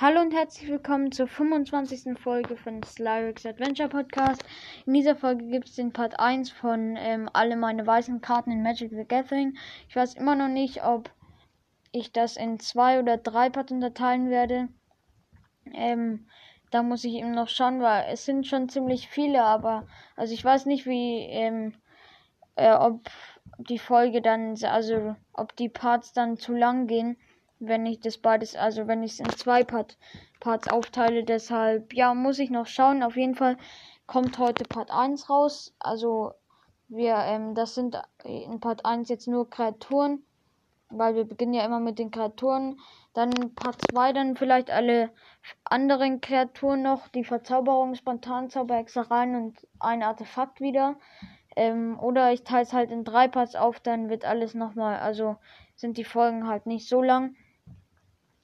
Hallo und herzlich willkommen zur 25. Folge von Slyrix Adventure Podcast. In dieser Folge gibt es den Part 1 von ähm, alle meine weißen Karten in Magic the Gathering. Ich weiß immer noch nicht, ob ich das in zwei oder drei Parts unterteilen werde. Ähm, da muss ich eben noch schauen, weil es sind schon ziemlich viele, aber also ich weiß nicht, wie ähm, äh, ob die Folge dann, also ob die Parts dann zu lang gehen wenn ich das beides, also wenn ich es in zwei Part, Parts aufteile. Deshalb, ja, muss ich noch schauen. Auf jeden Fall kommt heute Part 1 raus. Also wir, ähm, das sind in Part 1 jetzt nur Kreaturen, weil wir beginnen ja immer mit den Kreaturen. Dann Part 2 dann vielleicht alle anderen Kreaturen noch, die Verzauberung, Spontanzauber, Hexereien und ein Artefakt wieder. Ähm, oder ich teile es halt in drei Parts auf, dann wird alles nochmal, also sind die Folgen halt nicht so lang.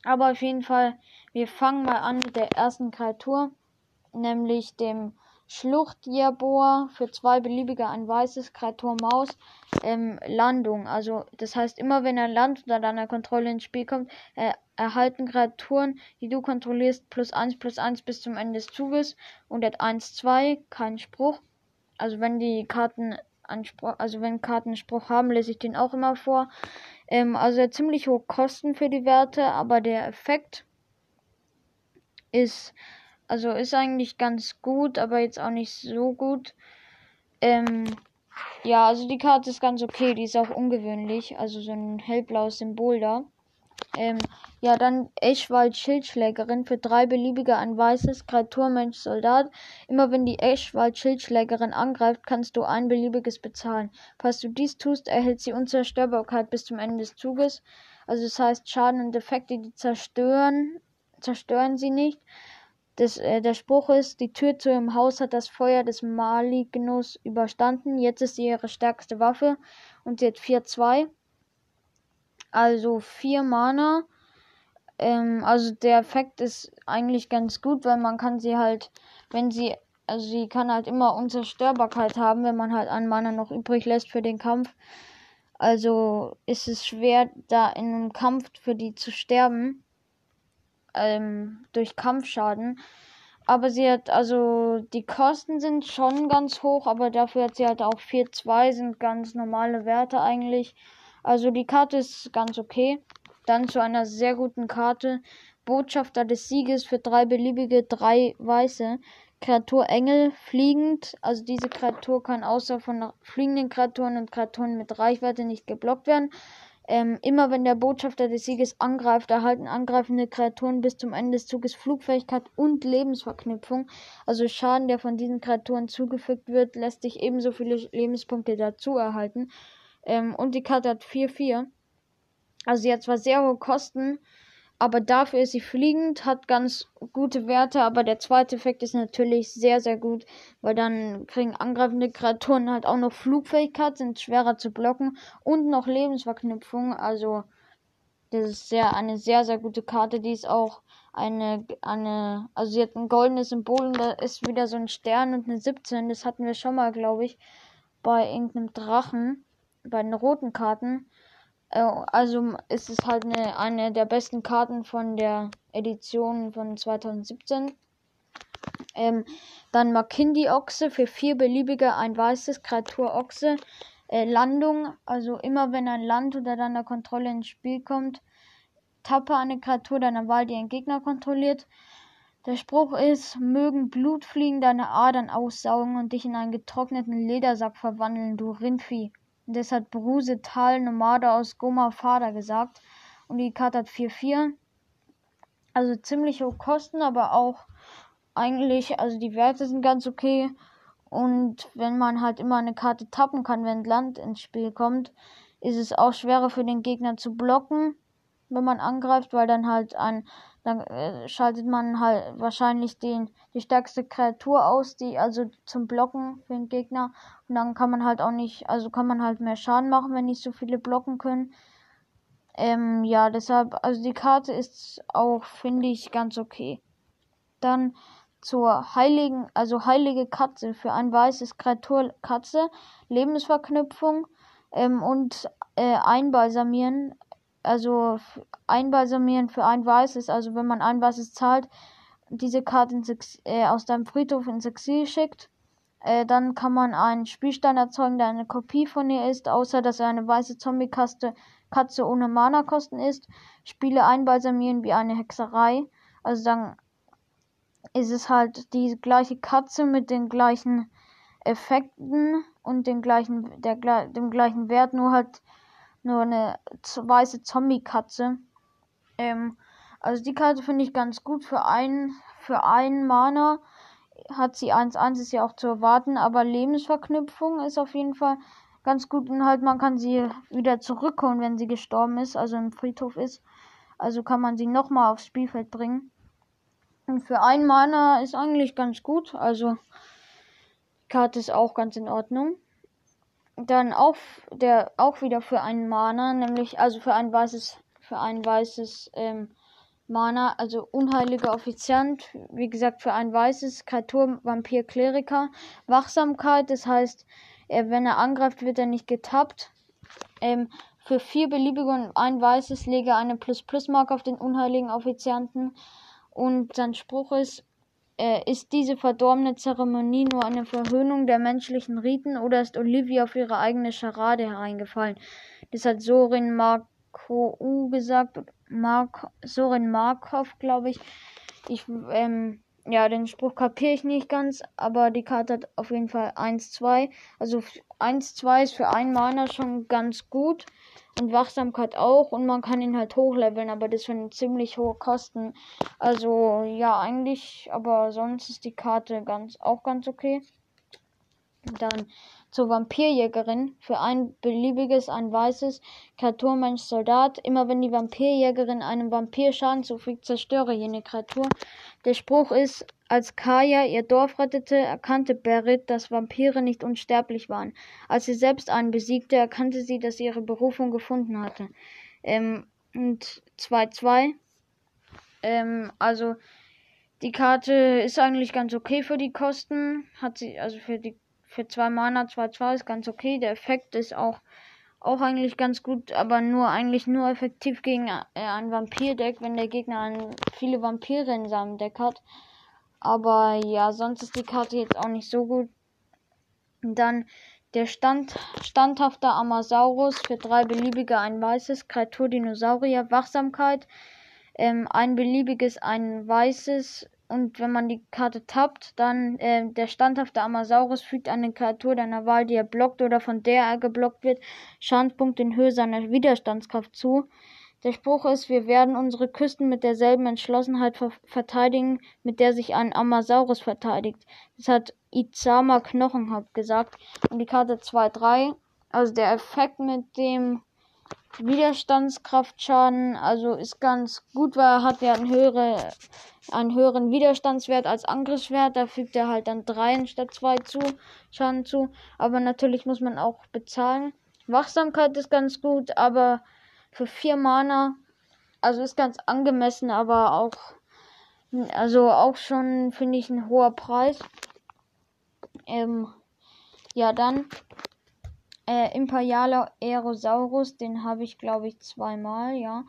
Aber auf jeden Fall, wir fangen mal an mit der ersten Kreatur, nämlich dem Schluchtjabor für zwei beliebige ein weißes Kreatur Maus ähm, Landung. Also das heißt immer wenn er Land unter deiner Kontrolle ins Spiel kommt, äh, erhalten Kreaturen, die du kontrollierst, plus eins plus eins bis zum Ende des Zuges und at 1, 2, kein Spruch. Also wenn die Karten Anspruch, also wenn Karten Spruch haben, lese ich den auch immer vor. Ähm, also ziemlich hohe Kosten für die Werte, aber der Effekt ist, also ist eigentlich ganz gut, aber jetzt auch nicht so gut. Ähm, ja, also die Karte ist ganz okay, die ist auch ungewöhnlich, also so ein hellblaues Symbol da. Ähm, ja, dann Eschwald Schildschlägerin für drei beliebige ein weißes Kreaturmensch Soldat. Immer wenn die Eschwald Schildschlägerin angreift, kannst du ein beliebiges bezahlen. Falls du dies tust, erhält sie Unzerstörbarkeit bis zum Ende des Zuges. Also das heißt, Schaden und Defekte, die zerstören, zerstören sie nicht. Das, äh, der Spruch ist, die Tür zu ihrem Haus hat das Feuer des Malignos überstanden. Jetzt ist sie ihre stärkste Waffe und sie hat 4-2 also vier Mana. Ähm, also der Effekt ist eigentlich ganz gut, weil man kann sie halt, wenn sie, also sie kann halt immer Unzerstörbarkeit haben, wenn man halt einen Mana noch übrig lässt für den Kampf. Also ist es schwer, da in einem Kampf für die zu sterben. Ähm, durch Kampfschaden. Aber sie hat, also die Kosten sind schon ganz hoch, aber dafür hat sie halt auch 4-2, sind ganz normale Werte eigentlich. Also die Karte ist ganz okay. Dann zu einer sehr guten Karte. Botschafter des Sieges für drei beliebige, drei weiße. Kreatur Engel fliegend. Also diese Kreatur kann außer von fliegenden Kreaturen und Kreaturen mit Reichweite nicht geblockt werden. Ähm, immer wenn der Botschafter des Sieges angreift, erhalten angreifende Kreaturen bis zum Ende des Zuges Flugfähigkeit und Lebensverknüpfung. Also Schaden, der von diesen Kreaturen zugefügt wird, lässt sich ebenso viele Lebenspunkte dazu erhalten. Ähm, und die Karte hat 4-4. Also sie hat zwar sehr hohe Kosten, aber dafür ist sie fliegend, hat ganz gute Werte, aber der zweite Effekt ist natürlich sehr, sehr gut, weil dann kriegen angreifende Kreaturen halt auch noch Flugfähigkeit, sind schwerer zu blocken und noch Lebensverknüpfung. Also das ist sehr, eine sehr, sehr gute Karte, die ist auch eine, eine, also sie hat ein goldenes Symbol und da ist wieder so ein Stern und eine 17, das hatten wir schon mal, glaube ich, bei irgendeinem Drachen bei den roten Karten. Äh, also ist es halt eine, eine der besten Karten von der Edition von 2017. Ähm, dann Makindi Ochse für vier beliebige, ein weißes Kreatur Ochse. Äh, Landung, also immer wenn ein Land unter deiner Kontrolle ins Spiel kommt, tappe eine Kreatur deiner Wahl, die einen Gegner kontrolliert. Der Spruch ist, mögen Blutfliegen deine Adern aussaugen und dich in einen getrockneten Ledersack verwandeln, du Rindvieh. Das hat Bruse Tal Nomade aus Goma Fader gesagt. Und die Karte hat 4-4. Also ziemlich hohe Kosten, aber auch eigentlich, also die Werte sind ganz okay. Und wenn man halt immer eine Karte tappen kann, wenn Land ins Spiel kommt, ist es auch schwerer für den Gegner zu blocken, wenn man angreift, weil dann halt ein dann äh, schaltet man halt wahrscheinlich den, die stärkste Kreatur aus, die also zum Blocken für den Gegner. Und dann kann man halt auch nicht, also kann man halt mehr Schaden machen, wenn nicht so viele blocken können. Ähm, ja, deshalb, also die Karte ist auch, finde ich, ganz okay. Dann zur heiligen, also heilige Katze für ein weißes Kreatur Katze, Lebensverknüpfung ähm, und äh, einbalsamieren also einbalsamieren für ein weißes, also wenn man ein weißes zahlt, diese Karte ins, äh, aus deinem Friedhof ins Exil schickt, äh, dann kann man einen Spielstein erzeugen, der eine Kopie von ihr ist, außer dass er eine weiße Zombie-Katze Katze ohne Mana-Kosten ist. Spiele einbalsamieren wie eine Hexerei. Also dann ist es halt die gleiche Katze mit den gleichen Effekten und den gleichen, der, dem gleichen Wert, nur halt nur eine weiße Zombie-Katze. Ähm, also die Karte finde ich ganz gut für einen, für einen Mana. Hat sie 1-1 ist ja auch zu erwarten, aber Lebensverknüpfung ist auf jeden Fall ganz gut und halt man kann sie wieder zurückholen, wenn sie gestorben ist, also im Friedhof ist. Also kann man sie nochmal aufs Spielfeld bringen. Und für einen Mana ist eigentlich ganz gut, also die Karte ist auch ganz in Ordnung. Dann auch der auch wieder für einen Mana, nämlich also für ein weißes für ein weißes ähm, Mana, also unheiliger Offiziant, wie gesagt für ein weißes Kreatur Vampir Kleriker, Wachsamkeit, das heißt äh, wenn er angreift, wird er nicht getappt. Ähm, für vier beliebige und ein weißes lege eine Plus-Plus-Marke auf den unheiligen Offizianten. Und sein Spruch ist, äh, ist diese verdorbene Zeremonie nur eine Verhöhnung der menschlichen Riten oder ist Olivia auf ihre eigene Scharade hereingefallen? Das hat Sorin Marko gesagt, Mark, Sorin Markov, glaube ich. Ich, ähm, ja, den Spruch kapiere ich nicht ganz, aber die Karte hat auf jeden Fall 1-2. Also 1-2 ist für einen Mana schon ganz gut. Und Wachsamkeit auch. Und man kann ihn halt hochleveln, aber das sind ziemlich hohe Kosten. Also ja, eigentlich, aber sonst ist die Karte ganz auch ganz okay. Dann zur Vampirjägerin. Für ein beliebiges, ein weißes Kreatur, Mensch, Soldat. Immer wenn die Vampirjägerin einem Vampir Schaden zufügt, zerstöre jene Kreatur. Der Spruch ist, als Kaya ihr Dorf rettete, erkannte Berit, dass Vampire nicht unsterblich waren. Als sie selbst einen besiegte, erkannte sie, dass sie ihre Berufung gefunden hatte. Ähm, und 2-2. Ähm, also die Karte ist eigentlich ganz okay für die Kosten. Hat sie, also für die für zwei Mana 2-2 ist ganz okay. Der Effekt ist auch, auch eigentlich ganz gut, aber nur eigentlich nur effektiv gegen äh, ein Vampir-Deck, wenn der Gegner ein, viele Vampire in seinem Deck hat. Aber ja, sonst ist die Karte jetzt auch nicht so gut. Dann der Stand, standhafte Amasaurus für drei beliebige, ein weißes, Kreatur Dinosaurier, Wachsamkeit, ähm, ein beliebiges, ein weißes, und wenn man die Karte tappt, dann äh, der standhafte Amasaurus fügt eine Kreatur deiner Wahl, die er blockt oder von der er geblockt wird, Schadenspunkt in Höhe seiner Widerstandskraft zu. Der Spruch ist, wir werden unsere Küsten mit derselben Entschlossenheit ver verteidigen, mit der sich ein Amasaurus verteidigt. Das hat Izama Knochenhaupt gesagt. Und die Karte 2-3, also der Effekt mit dem Widerstandskraftschaden, also ist ganz gut, weil er hat ja einen, höhere, einen höheren Widerstandswert als Angriffswert. Da fügt er halt dann 3 statt 2 zu, Schaden zu. Aber natürlich muss man auch bezahlen. Wachsamkeit ist ganz gut, aber für 4 Mana, also ist ganz angemessen, aber auch, also auch schon, finde ich, ein hoher Preis. Ähm, ja, dann äh, Imperialer Aerosaurus, den habe ich glaube ich zweimal, ja.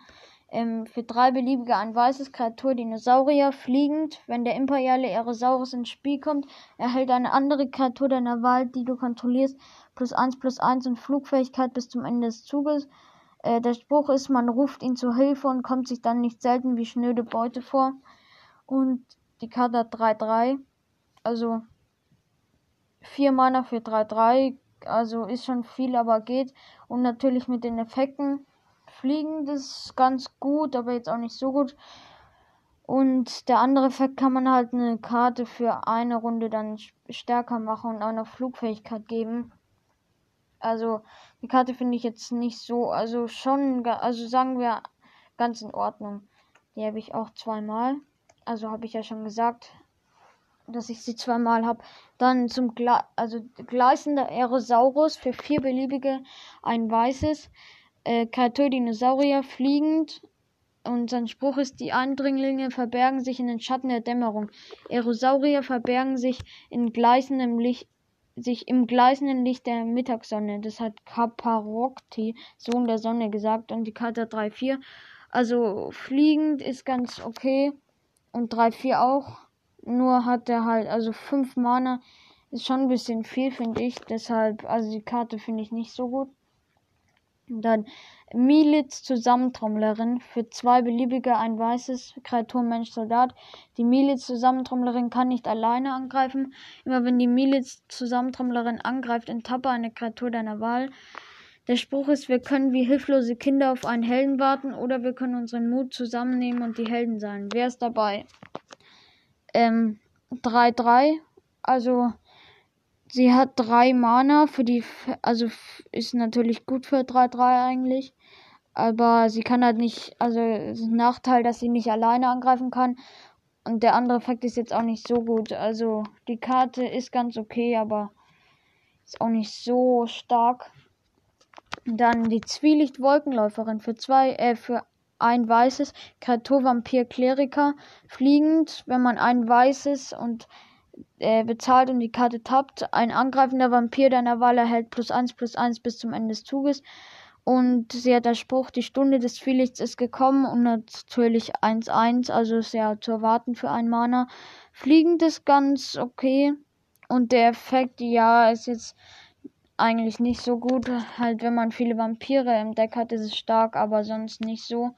Ähm, für drei beliebige ein weißes Kreatur Dinosaurier fliegend. Wenn der Imperiale Aerosaurus ins Spiel kommt, erhält eine andere Kreatur deiner Wahl, die du kontrollierst, plus eins plus eins und Flugfähigkeit bis zum Ende des Zuges. Äh, der Spruch ist, man ruft ihn zur Hilfe und kommt sich dann nicht selten wie schnöde Beute vor. Und die Karte hat 3-3. Also 4 Mana für 3-3 also ist schon viel, aber geht. Und natürlich mit den Effekten. Fliegen, das ganz gut, aber jetzt auch nicht so gut. Und der andere Effekt kann man halt eine Karte für eine Runde dann stärker machen und auch noch Flugfähigkeit geben. Also die Karte finde ich jetzt nicht so, also schon, also sagen wir ganz in Ordnung. Die habe ich auch zweimal. Also habe ich ja schon gesagt dass ich sie zweimal habe. Dann zum Gle also gleißender Aerosaurus für vier beliebige, ein weißes. Äh, Dinosaurier fliegend. Und sein Spruch ist, die Eindringlinge verbergen sich in den Schatten der Dämmerung. Aerosaurier verbergen sich in gleißendem Licht, sich im gleißenden Licht der Mittagssonne. Das hat Kaparokti, Sohn der Sonne, gesagt. Und die Karte 3-4. Also fliegend ist ganz okay. Und 3-4 auch. Nur hat er halt, also 5 Mana ist schon ein bisschen viel, finde ich. Deshalb, also die Karte finde ich nicht so gut. Dann Militz Zusammentrommlerin für zwei beliebige ein weißes Kreatur Mensch Soldat. Die Militz Zusammentrommlerin kann nicht alleine angreifen. Immer wenn die Militz Zusammentrommlerin angreift, enttappe eine Kreatur deiner Wahl. Der Spruch ist, wir können wie hilflose Kinder auf einen Helden warten oder wir können unseren Mut zusammennehmen und die Helden sein. Wer ist dabei? Ähm, 3-3. Also Sie hat drei Mana für die, also ist natürlich gut für 3-3 eigentlich. Aber sie kann halt nicht, also ist ein Nachteil, dass sie nicht alleine angreifen kann. Und der andere Effekt ist jetzt auch nicht so gut. Also die Karte ist ganz okay, aber ist auch nicht so stark. Dann die Zwielicht-Wolkenläuferin für zwei, äh, für ein weißes Kreatur Vampir Kleriker fliegend, wenn man ein weißes und äh, bezahlt und die Karte tappt. Ein angreifender Vampir deiner Wahl erhält plus 1 plus 1 bis zum Ende des Zuges. Und sie hat der Spruch, die Stunde des Zwielichts ist gekommen und natürlich 1-1, also ja zu erwarten für ein Mana. Fliegend ist ganz okay. Und der Effekt, ja, ist jetzt eigentlich nicht so gut. Halt, wenn man viele Vampire im Deck hat, ist es stark, aber sonst nicht so.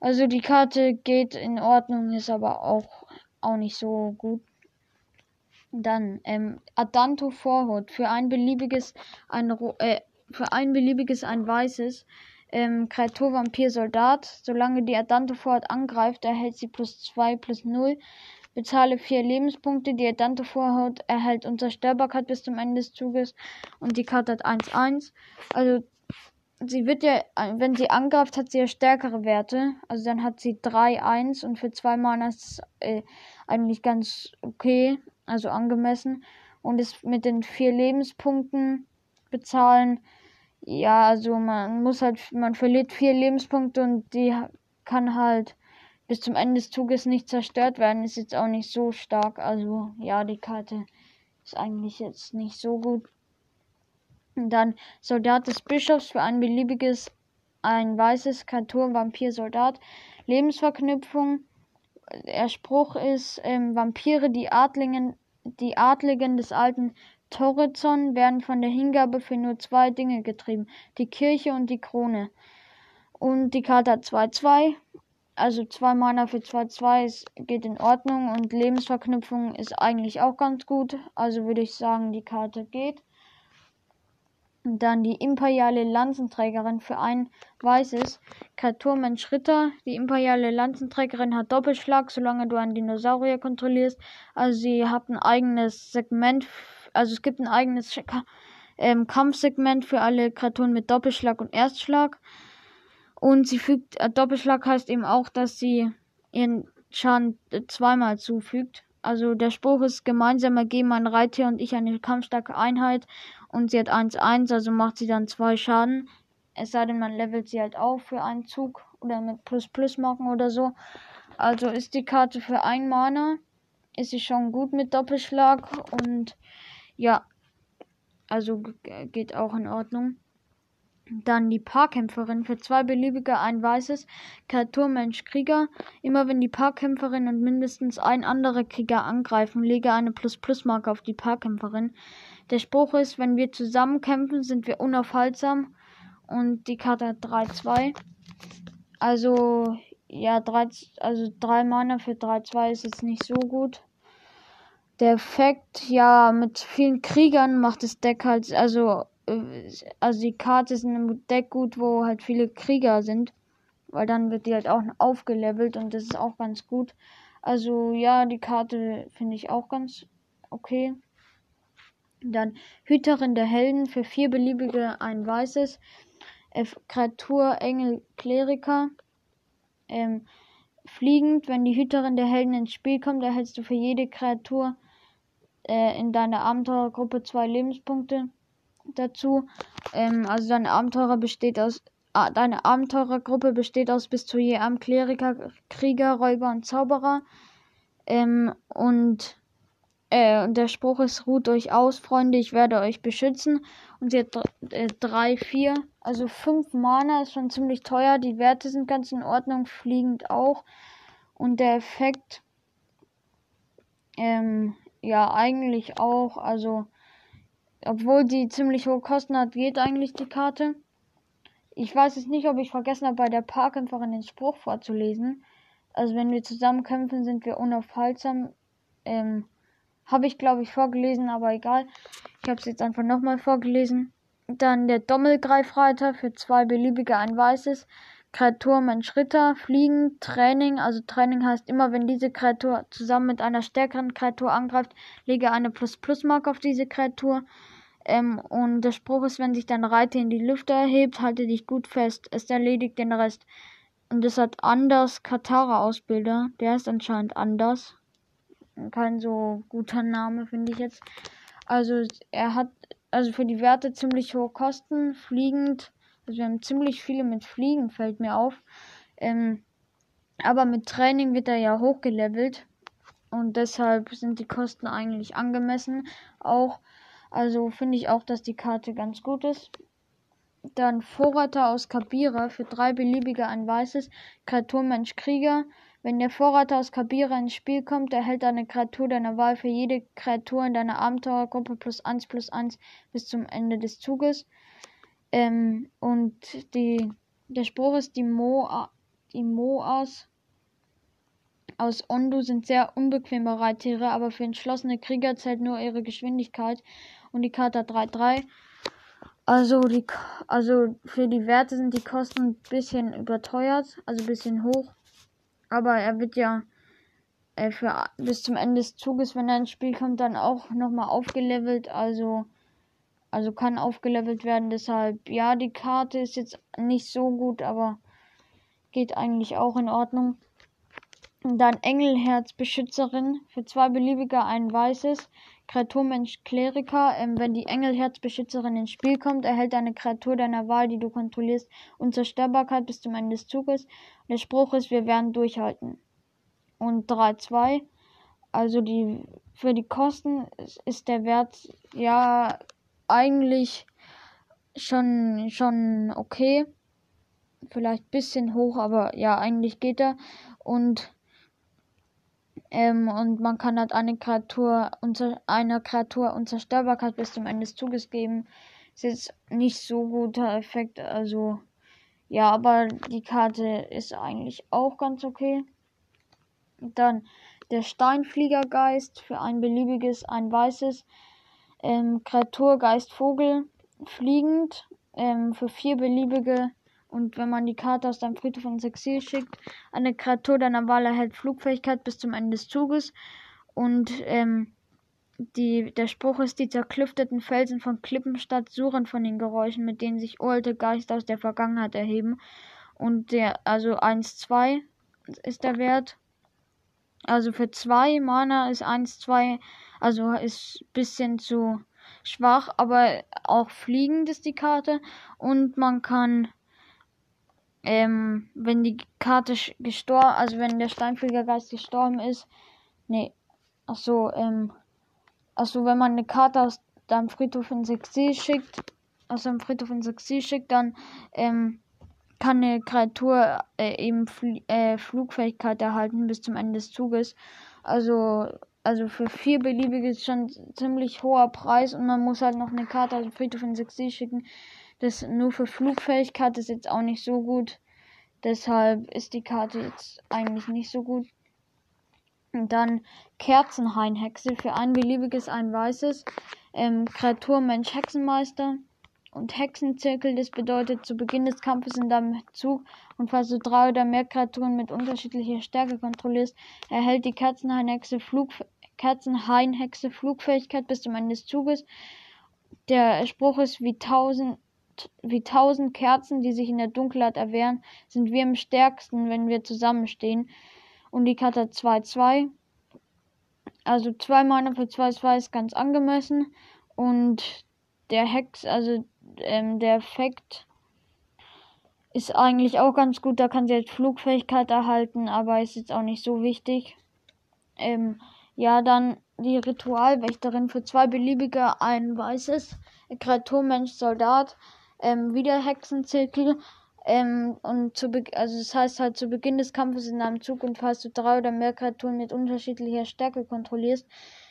Also die Karte geht in Ordnung, ist aber auch, auch nicht so gut. Dann ähm, Adanto Vorhut für ein beliebiges ein äh, für ein beliebiges ein weißes ähm, Kreatur Vampir Soldat. Solange die Adanto Vorhut angreift, erhält sie plus 2 plus 0. Bezahle 4 Lebenspunkte. Die Adanto Vorhaut erhält Unzerstörbarkeit bis zum Ende des Zuges. Und die Karte hat 1-1. Also sie wird ja, wenn sie angreift, hat sie ja stärkere Werte. Also dann hat sie 3-1 und für 2 Mana ist es äh, eigentlich ganz okay also angemessen. Und es mit den vier Lebenspunkten bezahlen. Ja, also man muss halt, man verliert vier Lebenspunkte und die kann halt bis zum Ende des Zuges nicht zerstört werden. Ist jetzt auch nicht so stark. Also ja, die Karte ist eigentlich jetzt nicht so gut. Und dann Soldat des Bischofs für ein beliebiges, ein weißes Kreatur, Vampir, Soldat. Lebensverknüpfung der Spruch ist, ähm, Vampire, die Adlingen, die Adligen des alten Torizon werden von der Hingabe für nur zwei Dinge getrieben, die Kirche und die Krone. Und die Karte hat 2-2, also zwei Mana für 2-2 geht in Ordnung und Lebensverknüpfung ist eigentlich auch ganz gut, also würde ich sagen, die Karte geht. Dann die imperiale Lanzenträgerin für ein weißes. Kreaturmensch Ritter. Die imperiale Lanzenträgerin hat Doppelschlag, solange du einen Dinosaurier kontrollierst. Also sie hat ein eigenes Segment. Also es gibt ein eigenes ähm, Kampfsegment für alle Kreaturen mit Doppelschlag und Erstschlag. Und sie fügt, äh, Doppelschlag heißt eben auch, dass sie ihren Schaden äh, zweimal zufügt. Also der Spruch ist gemeinsam ergeben ein Reittier und ich eine kampfstarke Einheit und sie hat 1-1, also macht sie dann zwei Schaden. Es sei denn, man levelt sie halt auf für einen Zug oder mit Plus-Plus-Marken oder so. Also ist die Karte für ein Mana. Ist sie schon gut mit Doppelschlag und ja, also geht auch in Ordnung. Dann die Paarkämpferin für zwei beliebige ein weißes Kreatur Mensch Krieger. Immer wenn die Paarkämpferin und mindestens ein anderer Krieger angreifen, lege eine Plus-Plus-Marke auf die Paarkämpferin. Der Spruch ist, wenn wir zusammen kämpfen, sind wir unaufhaltsam. Und die Karte hat 3-2. Also, ja, 3, also 3 Mana für 3-2 ist jetzt nicht so gut. Der Effekt, ja, mit vielen Kriegern macht das Deck halt, also also die Karte ist in einem Deck gut, wo halt viele Krieger sind. Weil dann wird die halt auch aufgelevelt und das ist auch ganz gut. Also ja, die Karte finde ich auch ganz okay. Dann Hüterin der Helden für vier beliebige ein weißes. F Kreatur Engel Kleriker. Ähm, fliegend, wenn die Hüterin der Helden ins Spiel kommt, erhältst du für jede Kreatur äh, in deiner Abenteurergruppe zwei Lebenspunkte dazu. Ähm, also deine Abenteurer besteht aus äh, deine Abenteurergruppe besteht aus bis zu je einem Kleriker, Krieger, Räuber und Zauberer. Ähm, und Äh, der Spruch ist, ruht euch aus, Freunde, ich werde euch beschützen. Und sie hat 3, 4, äh, also 5 Mana, ist schon ziemlich teuer. Die Werte sind ganz in Ordnung, fliegend auch. Und der Effekt, ähm, ja, eigentlich auch. Also, obwohl die ziemlich hohe Kosten hat, geht eigentlich die Karte. Ich weiß jetzt nicht, ob ich vergessen habe, bei der Parkkämpferin den Spruch vorzulesen. Also, wenn wir zusammen kämpfen, sind wir unaufhaltsam. Ähm, habe ich, glaube ich, vorgelesen, aber egal. Ich habe es jetzt einfach nochmal vorgelesen. Dann der Dommelgreifreiter für zwei beliebige ein weißes. Kreatur Mensch Ritter, Fliegen, Training. Also Training heißt immer, wenn diese Kreatur zusammen mit einer stärkeren Kreatur angreift, lege eine Plus-Plus-Mark auf diese Kreatur. Ähm, und der Spruch ist, wenn sich dein Reiter in die Lüfte erhebt, halte dich gut fest. Es erledigt den Rest. Und das hat Anders Katara Ausbilder. Der ist anscheinend anders kein so guter Name, finde ich jetzt. Also er hat also für die Werte ziemlich hohe Kosten, fliegend. Also wir haben ziemlich viele mit Fliegen, fällt mir auf. Ähm, aber mit Training wird er ja hochgelevelt. Und deshalb sind die Kosten eigentlich angemessen. Auch, also finde ich auch, dass die Karte ganz gut ist. Dann Vorreiter aus Kabira für drei beliebige ein weißes. Kreaturmensch Krieger. Wenn der Vorrat aus Kabira ins Spiel kommt, erhält eine Kreatur deiner Wahl für jede Kreatur in deiner Abenteuergruppe plus 1 plus 1 bis zum Ende des Zuges. Ähm, und die, der Spruch ist, die, Mo, die Moas aus Ondu sind sehr unbequeme Reittiere, aber für entschlossene Krieger zählt nur ihre Geschwindigkeit. Und die Karte hat 3-3. Also, also für die Werte sind die Kosten ein bisschen überteuert, also ein bisschen hoch. Aber er wird ja äh, für bis zum Ende des Zuges, wenn er ins Spiel kommt, dann auch nochmal aufgelevelt. Also, also kann aufgelevelt werden. Deshalb, ja, die Karte ist jetzt nicht so gut, aber geht eigentlich auch in Ordnung. Und dann Engelherzbeschützerin für zwei beliebige ein weißes. Kreaturmensch Kleriker. Ähm, wenn die Engelherzbeschützerin ins Spiel kommt, erhält eine Kreatur deiner Wahl, die du kontrollierst, Unzerstörbarkeit bis zum Ende des Zuges. Der Spruch ist, wir werden durchhalten. Und 3-2. Also die für die Kosten ist der Wert ja eigentlich schon schon okay. Vielleicht bisschen hoch, aber ja, eigentlich geht er. Und ähm, und man kann halt eine Kreatur unter einer Kreatur Unzerstörbarkeit bis zum Ende des Zuges geben. Ist jetzt nicht so guter Effekt, also ja, aber die Karte ist eigentlich auch ganz okay. Dann der Steinfliegergeist für ein beliebiges, ein weißes ähm, Kreatur, fliegend ähm, für vier beliebige und wenn man die Karte aus deinem Friedhof ins Exil schickt, eine Kreatur deiner Wahl erhält Flugfähigkeit bis zum Ende des Zuges. Und ähm, die, der Spruch ist, die zerklüfteten Felsen von Klippenstadt suchen von den Geräuschen, mit denen sich uralte Geister aus der Vergangenheit erheben. Und der, also 1-2 ist der Wert. Also für 2 Mana ist 1-2, also ist ein bisschen zu schwach, aber auch fliegend ist die Karte. Und man kann ähm, wenn die Karte gestorben, also wenn der Steinfliegergeist gestorben ist, nee, ach so, ähm, ach so, wenn man eine Karte aus deinem Friedhof ins Exil schickt, aus deinem Friedhof ins Exil schickt, dann, ähm, kann eine Kreatur äh, eben Fl äh, Flugfähigkeit erhalten bis zum Ende des Zuges. Also, also für vier beliebige ist schon ziemlich hoher Preis und man muss halt noch eine Karte aus dem Friedhof ins Exil schicken. Das nur für Flugfähigkeit ist jetzt auch nicht so gut. Deshalb ist die Karte jetzt eigentlich nicht so gut. Und dann Kerzenhainhexe für ein beliebiges, ein weißes. Ähm, Kreatur Mensch Hexenmeister. Und Hexenzirkel, das bedeutet, zu Beginn des Kampfes in deinem Zug und falls du drei oder mehr Kreaturen mit unterschiedlicher Stärke kontrollierst, erhält die Kerzenhainhexe Flug Kerzenhainhexe Flugfähigkeit bis zum Ende des Zuges. Der Spruch ist wie tausend wie tausend Kerzen, die sich in der Dunkelheit erwehren, sind wir am stärksten, wenn wir zusammenstehen. Und die Karte 2-2. Also 2 Mana für 2-2 ist ganz angemessen. Und der Hex, also ähm, der Effekt ist eigentlich auch ganz gut. Da kann sie jetzt Flugfähigkeit erhalten, aber ist jetzt auch nicht so wichtig. Ähm, ja, dann die Ritualwächterin für zwei beliebige ein weißes Kreatur, Mensch, Soldat, ähm, wieder Hexenzirkel. Ähm, und zu Be also das heißt halt zu Beginn des Kampfes in einem Zug und falls du drei oder mehr Kreaturen mit unterschiedlicher Stärke kontrollierst,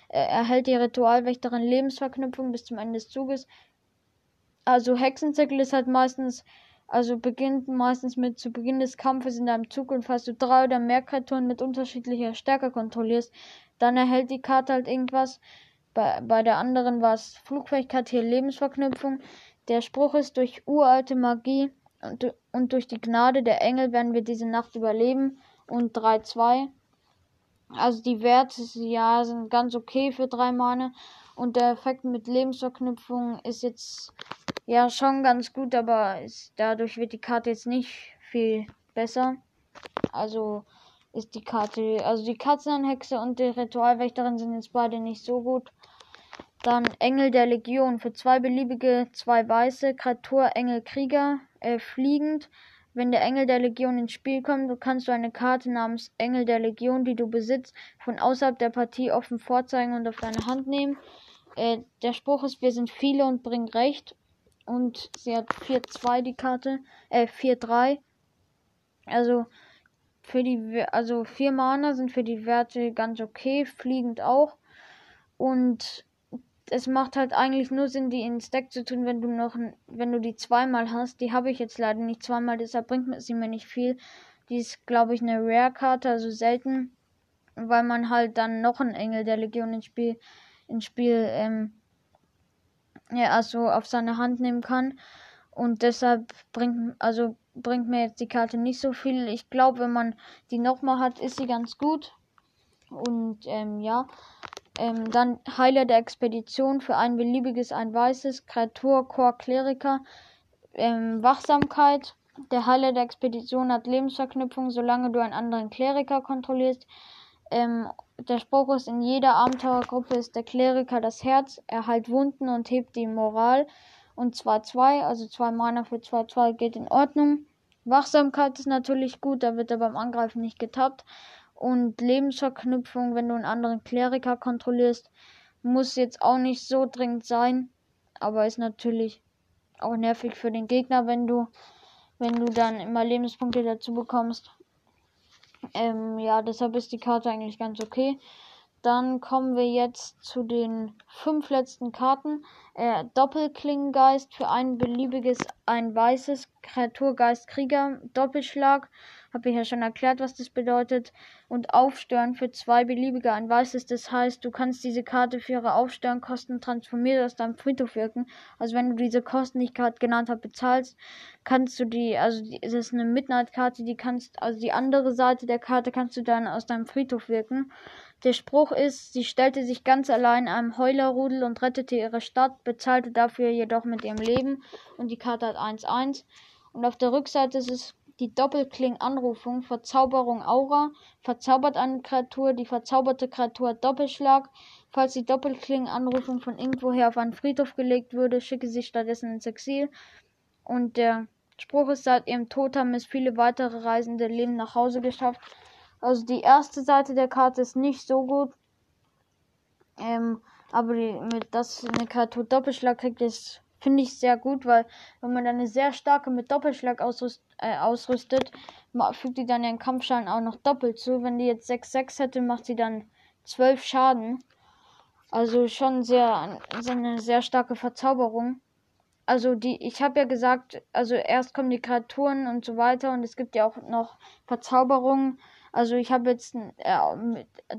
äh, erhält die Ritualwächterin Lebensverknüpfung bis zum Ende des Zuges. Also Hexenzirkel ist halt meistens also beginnt meistens mit zu Beginn des Kampfes in deinem Zug und falls du drei oder mehr Kreaturen mit unterschiedlicher Stärke kontrollierst, dann erhält die Karte halt irgendwas. Bei, bei der anderen war es Flugfähigkeit, hier Lebensverknüpfung. Der Spruch ist durch uralte Magie und, und durch die Gnade der Engel werden wir diese Nacht überleben. Und 3-2. Also die Werte ja sind ganz okay für drei Mane. Und der Effekt mit Lebensverknüpfung ist jetzt ja, schon ganz gut, aber ist, dadurch wird die Karte jetzt nicht viel besser. Also ist die Karte, also die Katzenhexe und die Ritualwächterin sind jetzt beide nicht so gut. Dann Engel der Legion für zwei beliebige, zwei weiße, Kreatur Engel Krieger, äh, fliegend. Wenn der Engel der Legion ins Spiel kommt, kannst du eine Karte namens Engel der Legion, die du besitzt, von außerhalb der Partie offen vorzeigen und auf deine Hand nehmen. Äh, der Spruch ist, wir sind viele und bringen Recht und sie hat 4-2 die Karte, äh 4-3. Also für die also 4 Mana sind für die Werte ganz okay, fliegend auch. Und es macht halt eigentlich nur Sinn, die ins Deck zu tun, wenn du noch wenn du die zweimal hast. Die habe ich jetzt leider nicht zweimal, deshalb bringt sie mir nicht viel. Die ist, glaube ich, eine Rare-Karte, also selten, weil man halt dann noch einen Engel der Legion ins Spiel, ins Spiel ähm, ja, also auf seine Hand nehmen kann. Und deshalb bringt, also bringt mir jetzt die Karte nicht so viel. Ich glaube, wenn man die nochmal hat, ist sie ganz gut. Und ähm, ja. Ähm, dann Heiler der Expedition für ein beliebiges, ein weißes, Kreatur, Chor, Kleriker. Ähm, Wachsamkeit. Der Heiler der Expedition hat Lebensverknüpfung, solange du einen anderen Kleriker kontrollierst. Ähm, der Spruch ist, in jeder Abenteuergruppe ist der Kleriker das Herz, er heilt Wunden und hebt die Moral. Und 2-2, also 2 Mana für 2-2 geht in Ordnung. Wachsamkeit ist natürlich gut, da wird er beim Angreifen nicht getappt. Und Lebensverknüpfung, wenn du einen anderen Kleriker kontrollierst, muss jetzt auch nicht so dringend sein. Aber ist natürlich auch nervig für den Gegner, wenn du, wenn du dann immer Lebenspunkte dazu bekommst. Ähm, ja, deshalb ist die Karte eigentlich ganz okay. Dann kommen wir jetzt zu den fünf letzten Karten. Äh, Doppelklingengeist für ein beliebiges, ein weißes Kreaturgeist Krieger. Doppelschlag. Habe ich ja schon erklärt, was das bedeutet. Und Aufstören für zwei beliebige, ein weißes. Das heißt, du kannst diese Karte für ihre Aufstörenkosten transformiert aus deinem Friedhof wirken. Also wenn du diese Kosten, die ich gerade genannt habe, bezahlst, kannst du die, also es ist eine Midnight-Karte, die kannst, also die andere Seite der Karte kannst du dann aus deinem Friedhof wirken. Der Spruch ist, sie stellte sich ganz allein einem Heulerrudel und rettete ihre Stadt, bezahlte dafür jedoch mit ihrem Leben und die Karte hat 1-1. Und auf der Rückseite ist es die Doppelkling-Anrufung, Verzauberung Aura, verzaubert eine Kreatur, die verzauberte Kreatur hat Doppelschlag. Falls die Doppelkling-Anrufung von irgendwoher auf einen Friedhof gelegt würde, schicke sie stattdessen ins Exil. Und der Spruch ist, seit ihrem Tod haben es viele weitere Reisende Leben nach Hause geschafft. Also die erste Seite der Karte ist nicht so gut. Ähm, aber die, mit das eine Kreatur Doppelschlag kriegt, ist finde ich sehr gut, weil wenn man eine sehr starke mit Doppelschlag ausrüst, äh, ausrüstet, fügt die dann ihren Kampfschaden auch noch doppelt zu. Wenn die jetzt 6-6 hätte, macht sie dann 12 Schaden. Also schon sehr, eine sehr starke Verzauberung. Also die, ich habe ja gesagt, also erst kommen die Kreaturen und so weiter und es gibt ja auch noch Verzauberungen. Also ich habe jetzt äh,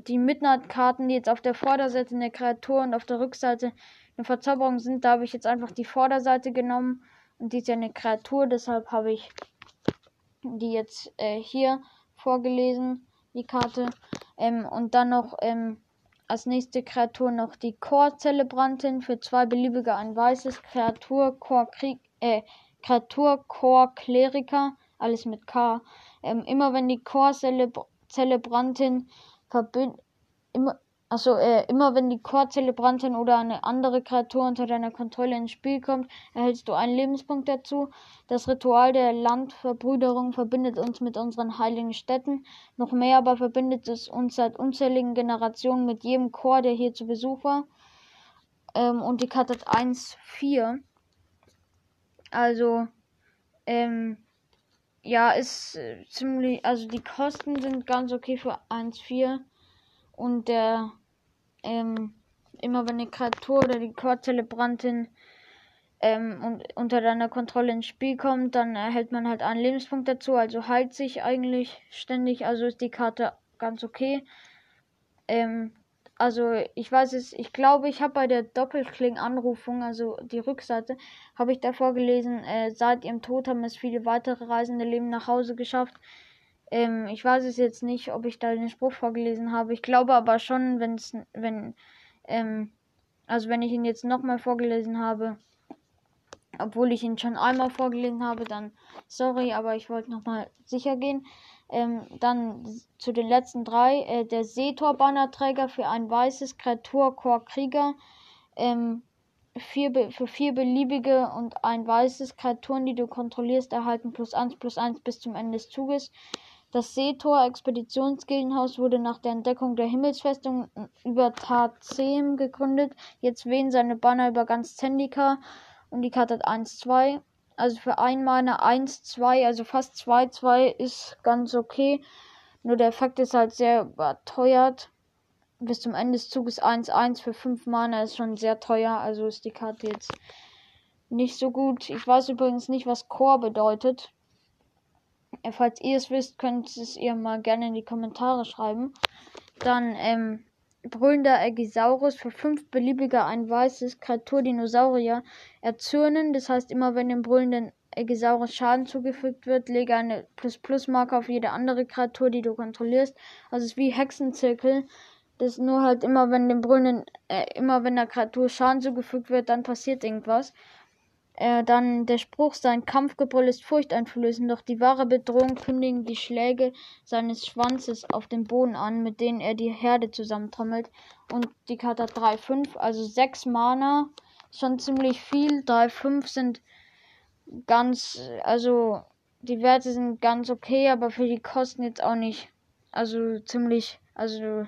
die Midnight-Karten, die jetzt auf der Vorderseite eine Kreatur und auf der Rückseite eine Verzauberung sind. Da habe ich jetzt einfach die Vorderseite genommen und die ist ja eine Kreatur, deshalb habe ich die jetzt äh, hier vorgelesen, die Karte. Ähm, und dann noch ähm, als nächste Kreatur noch die Core-Zelebrantin für zwei beliebige ein weißes Kreatur, Core Krieg, äh, Kreatur, Core Kleriker, alles mit K. Ähm, immer wenn die Core-Zelebrantin verbindet, immer, Achso, äh, immer wenn die Core-Zelebrantin oder eine andere Kreatur unter deiner Kontrolle ins Spiel kommt, erhältst du einen Lebenspunkt dazu. Das Ritual der Landverbrüderung verbindet uns mit unseren heiligen Städten. Noch mehr aber verbindet es uns seit unzähligen Generationen mit jedem Chor, der hier zu Besuch war. Ähm, und die Karte hat 1-4. Also, ähm, ja, ist äh, ziemlich, also die Kosten sind ganz okay für 1-4. Und der, ähm, immer wenn eine Kreatur oder die Core-Zelebrantin ähm, und unter deiner Kontrolle ins Spiel kommt, dann erhält man halt einen Lebenspunkt dazu. Also heilt sich eigentlich ständig. Also ist die Karte ganz okay. Ähm, also ich weiß es, ich glaube, ich habe bei der Doppelkling-Anrufung, also die Rückseite, habe ich davor gelesen, äh, seit ihrem Tod haben es viele weitere reisende Leben nach Hause geschafft. Ähm, ich weiß es jetzt nicht, ob ich da den Spruch vorgelesen habe. Ich glaube aber schon, wenn's, wenn, ähm, also wenn ich ihn jetzt nochmal vorgelesen habe, obwohl ich ihn schon einmal vorgelesen habe, dann sorry, aber ich wollte nochmal sicher gehen. Ähm, dann zu den letzten drei. Äh, der Seetor-Bannerträger für ein weißes Kreatur-Chor-Krieger. Ähm, vier, für vier beliebige und ein weißes Kreaturen, die du kontrollierst, erhalten plus 1 plus 1 bis zum Ende des Zuges. Das Seetor Expeditionsgildenhaus wurde nach der Entdeckung der Himmelsfestung über Tarzem gegründet. Jetzt wehen seine Banner über ganz Zendika und die Karte hat 1-2. Also für ein Mana 1-2, also fast 2-2 ist ganz okay. Nur der Effekt ist halt sehr überteuert. Bis zum Ende des Zuges 1-1 für 5 Mana ist schon sehr teuer. Also ist die Karte jetzt nicht so gut. Ich weiß übrigens nicht, was Core bedeutet. Falls ihr es wisst, könnt es ihr mal gerne in die Kommentare schreiben. Dann, ähm, brüllender Ägisaurus für fünf beliebiger ein weißes Kreatur-Dinosaurier erzürnen. Das heißt, immer wenn dem brüllenden Ägisaurus Schaden zugefügt wird, lege eine Plus-Plus-Marke auf jede andere Kreatur, die du kontrollierst. Also es ist wie Hexenzirkel. Das ist nur halt immer, wenn dem brüllenden, äh, immer wenn der Kreatur Schaden zugefügt wird, dann passiert irgendwas. Äh, dann der Spruch, sein Kampfgebrüll ist furchteinflößend, doch die wahre Bedrohung kündigen die Schläge seines Schwanzes auf dem Boden an, mit denen er die Herde zusammentrommelt. Und die Karte hat 3-5, also 6 Mana. Schon ziemlich viel. 3-5 sind ganz, also die Werte sind ganz okay, aber für die Kosten jetzt auch nicht. Also ziemlich, also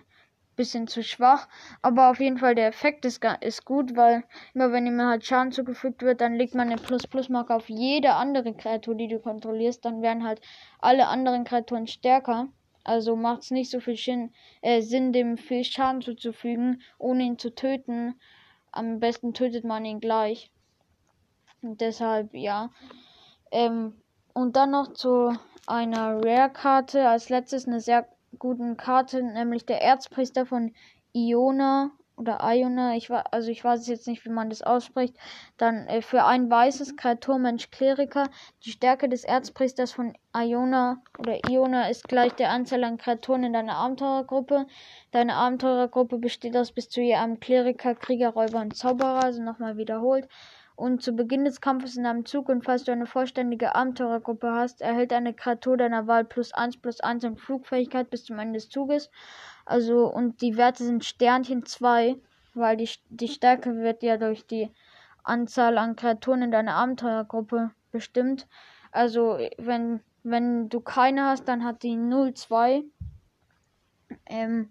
bisschen zu schwach. Aber auf jeden Fall der Effekt ist, ist gut, weil immer wenn ihm halt Schaden zugefügt wird, dann legt man eine Plus-Plus-Marke auf jede andere Kreatur, die du kontrollierst. Dann werden halt alle anderen Kreaturen stärker. Also macht es nicht so viel Sinn, äh, Sinn, dem viel Schaden zuzufügen, ohne ihn zu töten. Am besten tötet man ihn gleich. Und deshalb, ja. Ähm, und dann noch zu einer Rare-Karte. Als letztes eine sehr guten Karte, nämlich der Erzpriester von Iona oder Iona, ich war, also ich weiß jetzt nicht, wie man das ausspricht. Dann äh, für ein weißes Kreaturmensch Kleriker. Die Stärke des Erzpriesters von Iona oder Iona ist gleich der Anzahl an Kreaturen in deiner Abenteurergruppe. Deine Abenteurergruppe besteht aus bis zu je einem Kleriker, Krieger, Räuber und Zauberer, also nochmal wiederholt und zu Beginn des Kampfes in einem Zug und falls du eine vollständige Abenteurergruppe hast, erhält eine Kreatur deiner Wahl plus 1 plus 1 in Flugfähigkeit bis zum Ende des Zuges. Also, und die Werte sind Sternchen 2, weil die, die Stärke wird ja durch die Anzahl an Kreaturen in deiner Abenteurergruppe bestimmt. Also, wenn, wenn du keine hast, dann hat die 0,2. Ähm,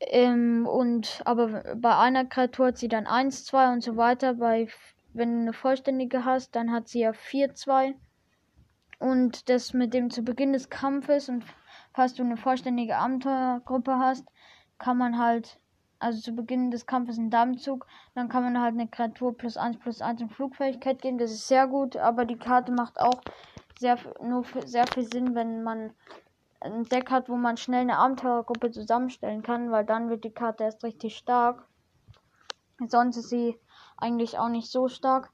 ähm, und aber bei einer Kreatur hat sie dann 1, 2 und so weiter. Bei wenn du eine vollständige hast, dann hat sie ja 4, 2. Und das mit dem zu Beginn des Kampfes und falls du eine vollständige Abenteuergruppe hast, kann man halt, also zu Beginn des Kampfes ein Dammzug, dann kann man halt eine Kreatur plus 1 plus 1 in Flugfähigkeit geben. Das ist sehr gut, aber die Karte macht auch sehr, nur sehr viel Sinn, wenn man ein Deck hat, wo man schnell eine Abenteurergruppe zusammenstellen kann, weil dann wird die Karte erst richtig stark. Sonst ist sie eigentlich auch nicht so stark.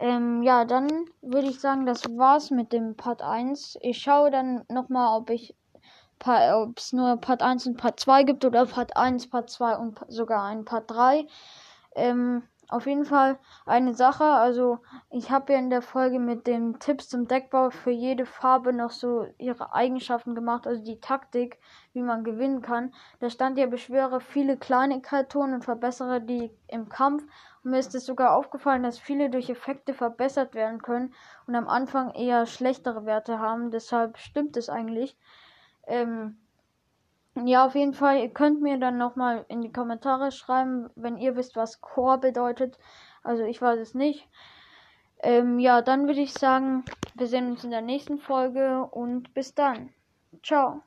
Ähm, ja, dann würde ich sagen, das war's mit dem Part 1. Ich schaue dann nochmal, ob ich ob es nur Part 1 und Part 2 gibt oder Part 1, Part 2 und sogar ein Part 3. Ähm, auf jeden Fall eine Sache. Also, ich habe ja in der Folge mit den Tipps zum Deckbau für jede Farbe noch so ihre Eigenschaften gemacht, also die Taktik, wie man gewinnen kann. Da stand ja, beschwöre viele kleine Kreaturen und verbessere die im Kampf. Und mir ist es sogar aufgefallen, dass viele durch Effekte verbessert werden können und am Anfang eher schlechtere Werte haben. Deshalb stimmt es eigentlich. Ähm, ja, auf jeden Fall, ihr könnt mir dann nochmal in die Kommentare schreiben, wenn ihr wisst, was Core bedeutet. Also ich weiß es nicht. Ähm, ja, dann würde ich sagen, wir sehen uns in der nächsten Folge und bis dann. Ciao.